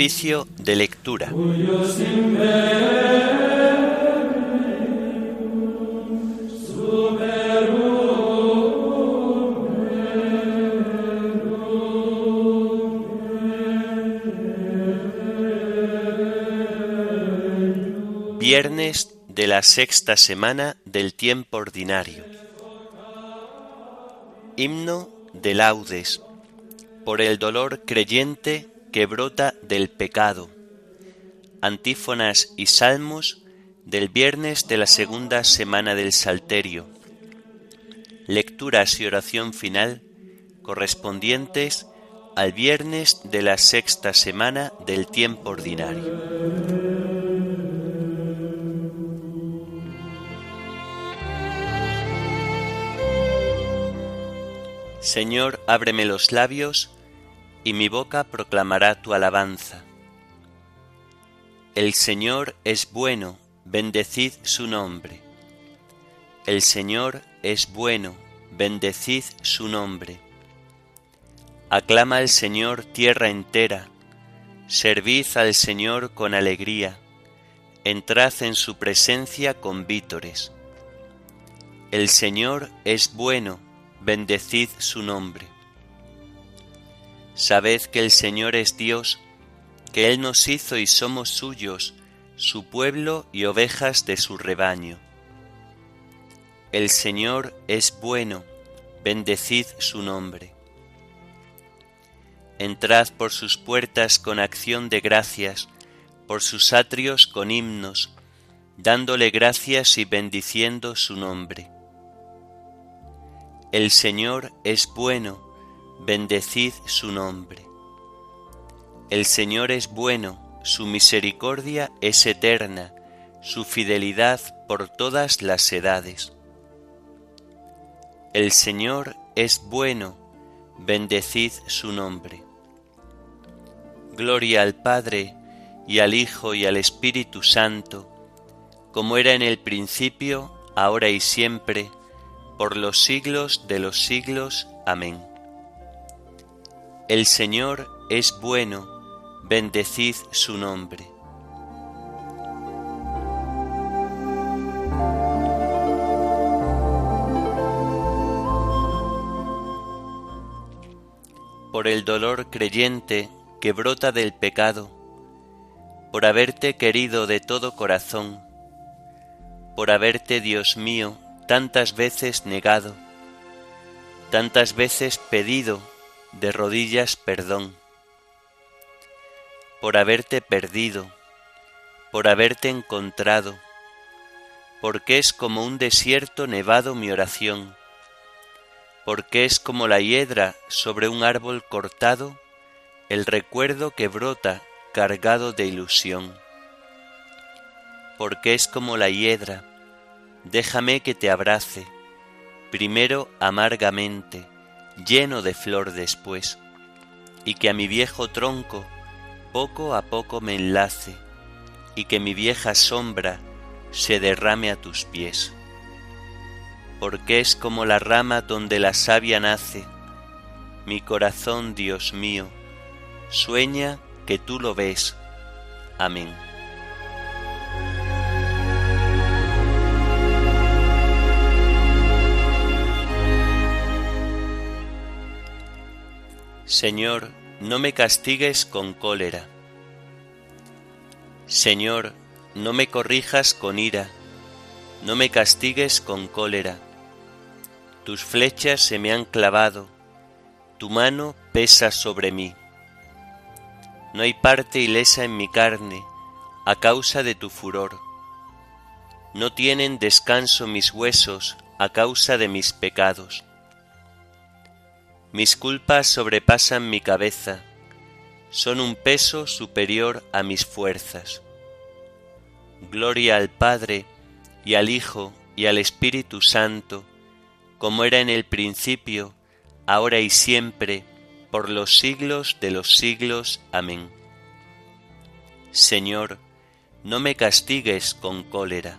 Oficio de lectura. Viernes de la sexta semana del tiempo ordinario. Himno de laudes por el dolor creyente que brota del pecado. Antífonas y salmos del viernes de la segunda semana del Salterio. Lecturas y oración final correspondientes al viernes de la sexta semana del tiempo ordinario. Señor, ábreme los labios, y mi boca proclamará tu alabanza. El Señor es bueno, bendecid su nombre. El Señor es bueno, bendecid su nombre. Aclama al Señor tierra entera, servid al Señor con alegría, entrad en su presencia con vítores. El Señor es bueno, bendecid su nombre. Sabed que el Señor es Dios, que Él nos hizo y somos suyos, su pueblo y ovejas de su rebaño. El Señor es bueno, bendecid su nombre. Entrad por sus puertas con acción de gracias, por sus atrios con himnos, dándole gracias y bendiciendo su nombre. El Señor es bueno, bendecid su nombre. El Señor es bueno, su misericordia es eterna, su fidelidad por todas las edades. El Señor es bueno, bendecid su nombre. Gloria al Padre, y al Hijo, y al Espíritu Santo, como era en el principio, ahora y siempre, por los siglos de los siglos. Amén. El Señor es bueno, bendecid su nombre. Por el dolor creyente que brota del pecado, por haberte querido de todo corazón, por haberte, Dios mío, tantas veces negado, tantas veces pedido de rodillas perdón, por haberte perdido, por haberte encontrado, porque es como un desierto nevado mi oración, porque es como la hiedra sobre un árbol cortado, el recuerdo que brota cargado de ilusión, porque es como la hiedra, déjame que te abrace, primero amargamente, lleno de flor después, y que a mi viejo tronco poco a poco me enlace, y que mi vieja sombra se derrame a tus pies. Porque es como la rama donde la savia nace, mi corazón, Dios mío, sueña que tú lo ves. Amén. Señor, no me castigues con cólera. Señor, no me corrijas con ira, no me castigues con cólera. Tus flechas se me han clavado, tu mano pesa sobre mí. No hay parte ilesa en mi carne a causa de tu furor. No tienen descanso mis huesos a causa de mis pecados mis culpas sobrepasan mi cabeza, son un peso superior a mis fuerzas. Gloria al Padre, y al Hijo, y al Espíritu Santo, como era en el principio, ahora y siempre, por los siglos de los siglos. Amén. Señor, no me castigues con cólera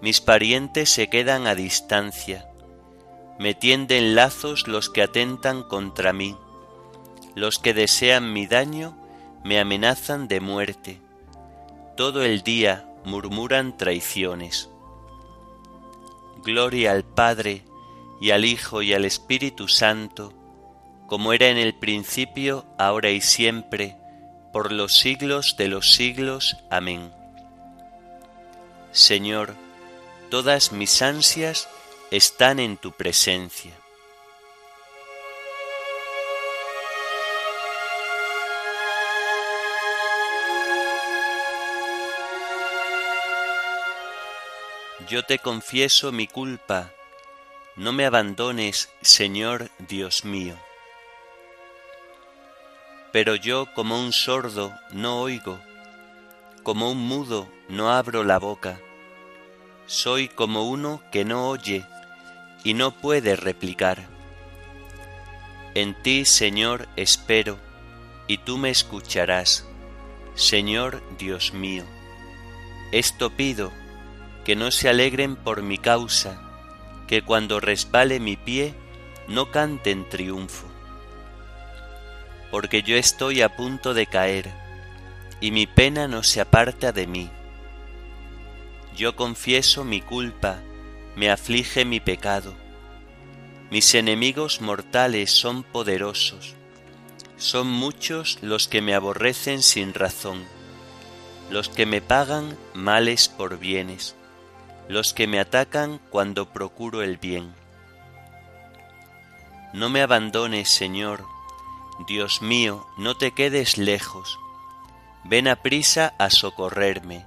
mis parientes se quedan a distancia, me tienden lazos los que atentan contra mí, los que desean mi daño me amenazan de muerte, todo el día murmuran traiciones. Gloria al Padre, y al Hijo, y al Espíritu Santo, como era en el principio, ahora y siempre, por los siglos de los siglos. Amén. Señor, todas mis ansias están en tu presencia. Yo te confieso mi culpa, no me abandones, Señor Dios mío pero yo como un sordo no oigo, como un mudo no abro la boca. Soy como uno que no oye y no puede replicar. En ti, Señor, espero, y tú me escucharás, Señor Dios mío. Esto pido, que no se alegren por mi causa, que cuando resbale mi pie, no cante en triunfo porque yo estoy a punto de caer, y mi pena no se aparta de mí. Yo confieso mi culpa, me aflige mi pecado. Mis enemigos mortales son poderosos, son muchos los que me aborrecen sin razón, los que me pagan males por bienes, los que me atacan cuando procuro el bien. No me abandones, Señor, Dios mío, no te quedes lejos, ven a prisa a socorrerme,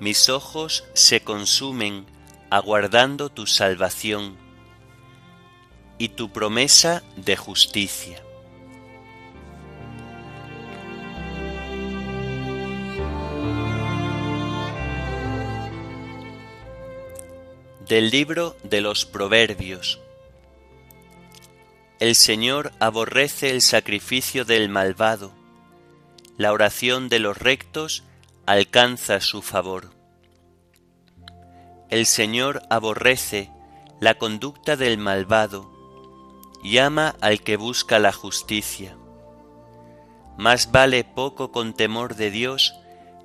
Mis ojos se consumen aguardando tu salvación y tu promesa de justicia. Del libro de los Proverbios. El Señor aborrece el sacrificio del malvado, la oración de los rectos alcanza su favor. El Señor aborrece la conducta del malvado y ama al que busca la justicia. Más vale poco con temor de Dios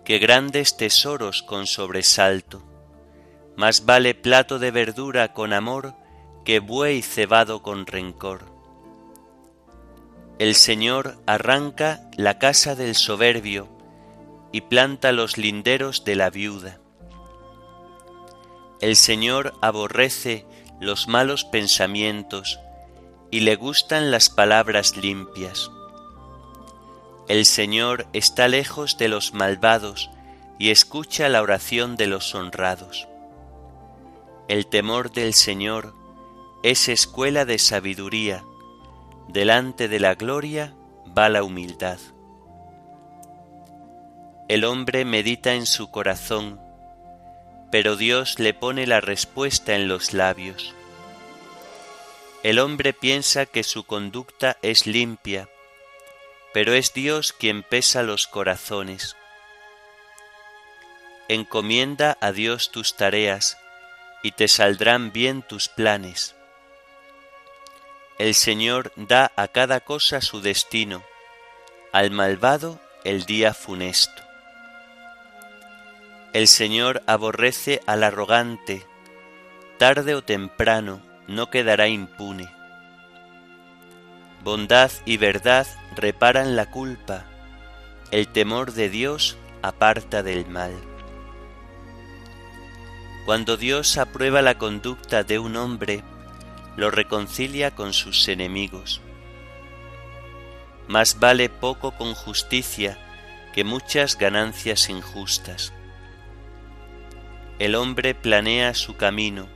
que grandes tesoros con sobresalto. Más vale plato de verdura con amor que buey cebado con rencor. El Señor arranca la casa del soberbio y planta los linderos de la viuda. El Señor aborrece los malos pensamientos y le gustan las palabras limpias. El Señor está lejos de los malvados y escucha la oración de los honrados. El temor del Señor es escuela de sabiduría, delante de la gloria va la humildad. El hombre medita en su corazón, pero Dios le pone la respuesta en los labios. El hombre piensa que su conducta es limpia, pero es Dios quien pesa los corazones. Encomienda a Dios tus tareas, y te saldrán bien tus planes. El Señor da a cada cosa su destino, al malvado el día funesto. El Señor aborrece al arrogante, tarde o temprano no quedará impune. Bondad y verdad reparan la culpa, el temor de Dios aparta del mal. Cuando Dios aprueba la conducta de un hombre, lo reconcilia con sus enemigos. Más vale poco con justicia que muchas ganancias injustas. El hombre planea su camino,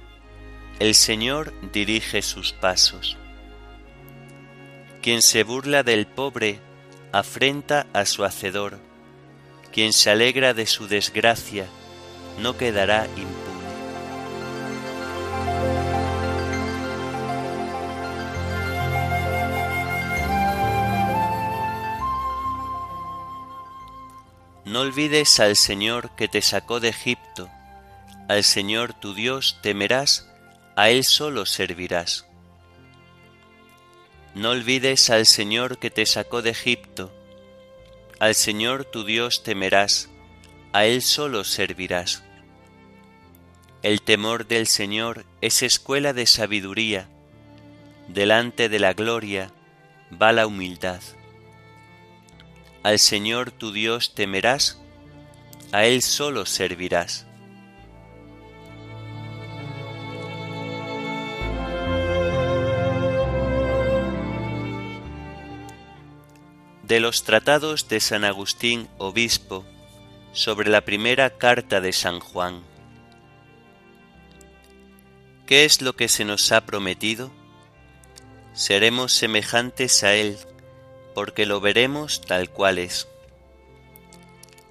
el Señor dirige sus pasos. Quien se burla del pobre afrenta a su hacedor, quien se alegra de su desgracia no quedará impune. No olvides al Señor que te sacó de Egipto, al Señor tu Dios temerás, a Él solo servirás. No olvides al Señor que te sacó de Egipto, al Señor tu Dios temerás, a Él solo servirás. El temor del Señor es escuela de sabiduría, delante de la gloria va la humildad. Al Señor tu Dios temerás, a Él solo servirás. De los tratados de San Agustín, obispo, sobre la primera carta de San Juan. ¿Qué es lo que se nos ha prometido? Seremos semejantes a Él porque lo veremos tal cual es.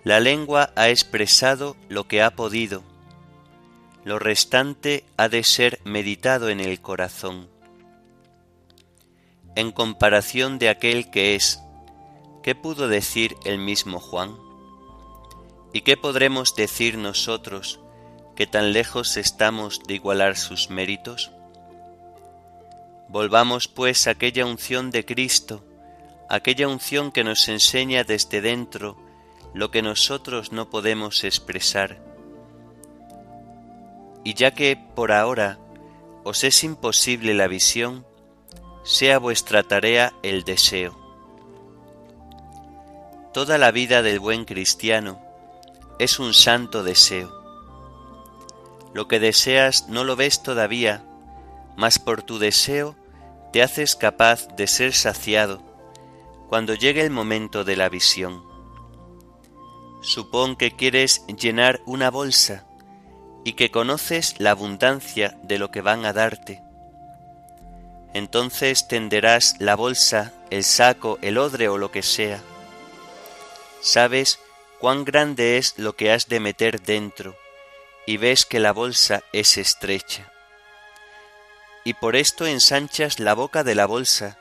La lengua ha expresado lo que ha podido, lo restante ha de ser meditado en el corazón. En comparación de aquel que es, ¿qué pudo decir el mismo Juan? ¿Y qué podremos decir nosotros que tan lejos estamos de igualar sus méritos? Volvamos pues a aquella unción de Cristo, aquella unción que nos enseña desde dentro lo que nosotros no podemos expresar. Y ya que por ahora os es imposible la visión, sea vuestra tarea el deseo. Toda la vida del buen cristiano es un santo deseo. Lo que deseas no lo ves todavía, mas por tu deseo te haces capaz de ser saciado cuando llegue el momento de la visión. Supón que quieres llenar una bolsa y que conoces la abundancia de lo que van a darte. Entonces tenderás la bolsa, el saco, el odre o lo que sea. Sabes cuán grande es lo que has de meter dentro y ves que la bolsa es estrecha. Y por esto ensanchas la boca de la bolsa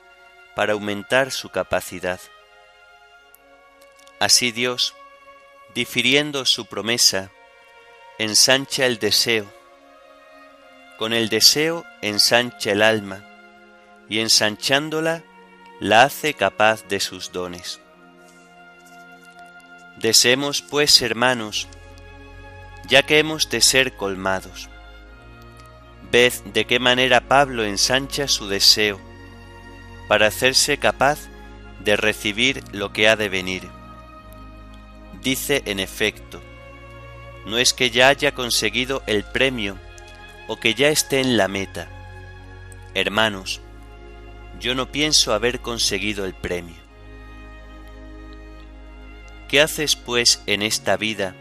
para aumentar su capacidad. Así Dios, difiriendo su promesa, ensancha el deseo. Con el deseo ensancha el alma y ensanchándola la hace capaz de sus dones. Deseemos pues, hermanos, ya que hemos de ser colmados. Ved de qué manera Pablo ensancha su deseo para hacerse capaz de recibir lo que ha de venir. Dice en efecto, no es que ya haya conseguido el premio o que ya esté en la meta. Hermanos, yo no pienso haber conseguido el premio. ¿Qué haces pues en esta vida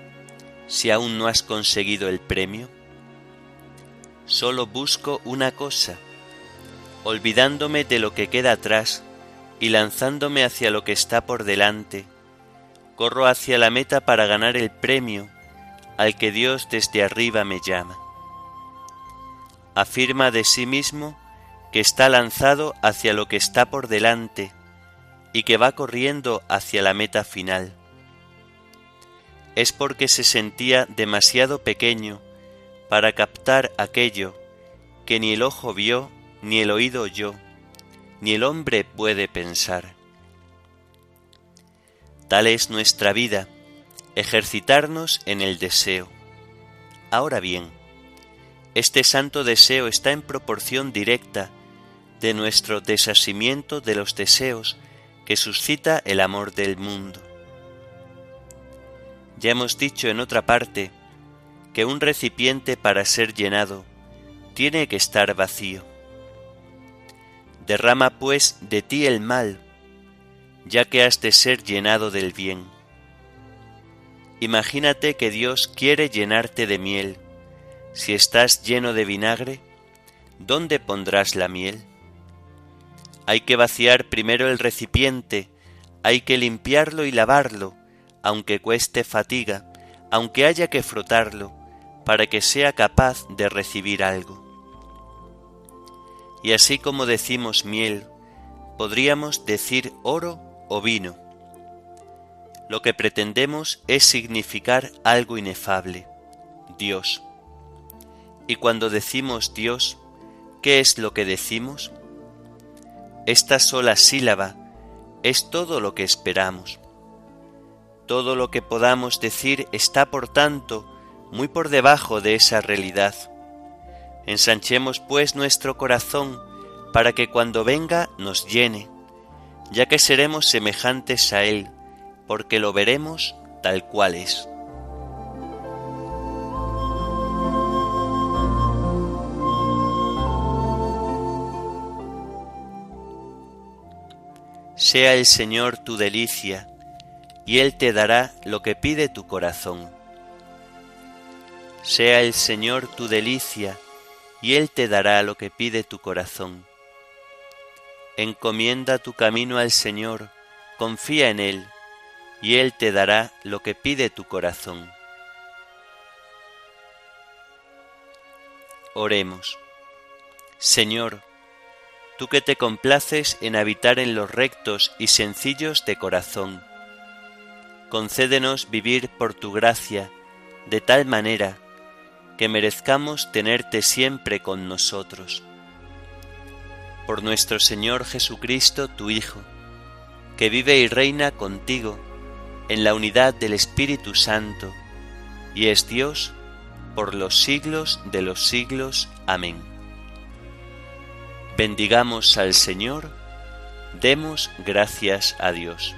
si aún no has conseguido el premio? Solo busco una cosa, olvidándome de lo que queda atrás y lanzándome hacia lo que está por delante, corro hacia la meta para ganar el premio al que Dios desde arriba me llama. Afirma de sí mismo que está lanzado hacia lo que está por delante y que va corriendo hacia la meta final. Es porque se sentía demasiado pequeño para captar aquello que ni el ojo vio, ni el oído oyó, ni el hombre puede pensar. Tal es nuestra vida, ejercitarnos en el deseo. Ahora bien, este santo deseo está en proporción directa de nuestro desasimiento de los deseos que suscita el amor del mundo. Ya hemos dicho en otra parte que un recipiente para ser llenado tiene que estar vacío. Derrama pues de ti el mal, ya que has de ser llenado del bien. Imagínate que Dios quiere llenarte de miel. Si estás lleno de vinagre, ¿dónde pondrás la miel? Hay que vaciar primero el recipiente, hay que limpiarlo y lavarlo, aunque cueste fatiga, aunque haya que frotarlo, para que sea capaz de recibir algo. Y así como decimos miel, podríamos decir oro o vino. Lo que pretendemos es significar algo inefable, Dios. Y cuando decimos Dios, ¿qué es lo que decimos? Esta sola sílaba es todo lo que esperamos. Todo lo que podamos decir está, por tanto, muy por debajo de esa realidad. Ensanchemos pues nuestro corazón para que cuando venga nos llene, ya que seremos semejantes a Él, porque lo veremos tal cual es. Sea el Señor tu delicia, y Él te dará lo que pide tu corazón. Sea el Señor tu delicia, y Él te dará lo que pide tu corazón. Encomienda tu camino al Señor, confía en Él, y Él te dará lo que pide tu corazón. Oremos. Señor, tú que te complaces en habitar en los rectos y sencillos de corazón, concédenos vivir por tu gracia de tal manera que merezcamos tenerte siempre con nosotros. Por nuestro Señor Jesucristo, tu Hijo, que vive y reina contigo en la unidad del Espíritu Santo, y es Dios por los siglos de los siglos. Amén. Bendigamos al Señor, demos gracias a Dios.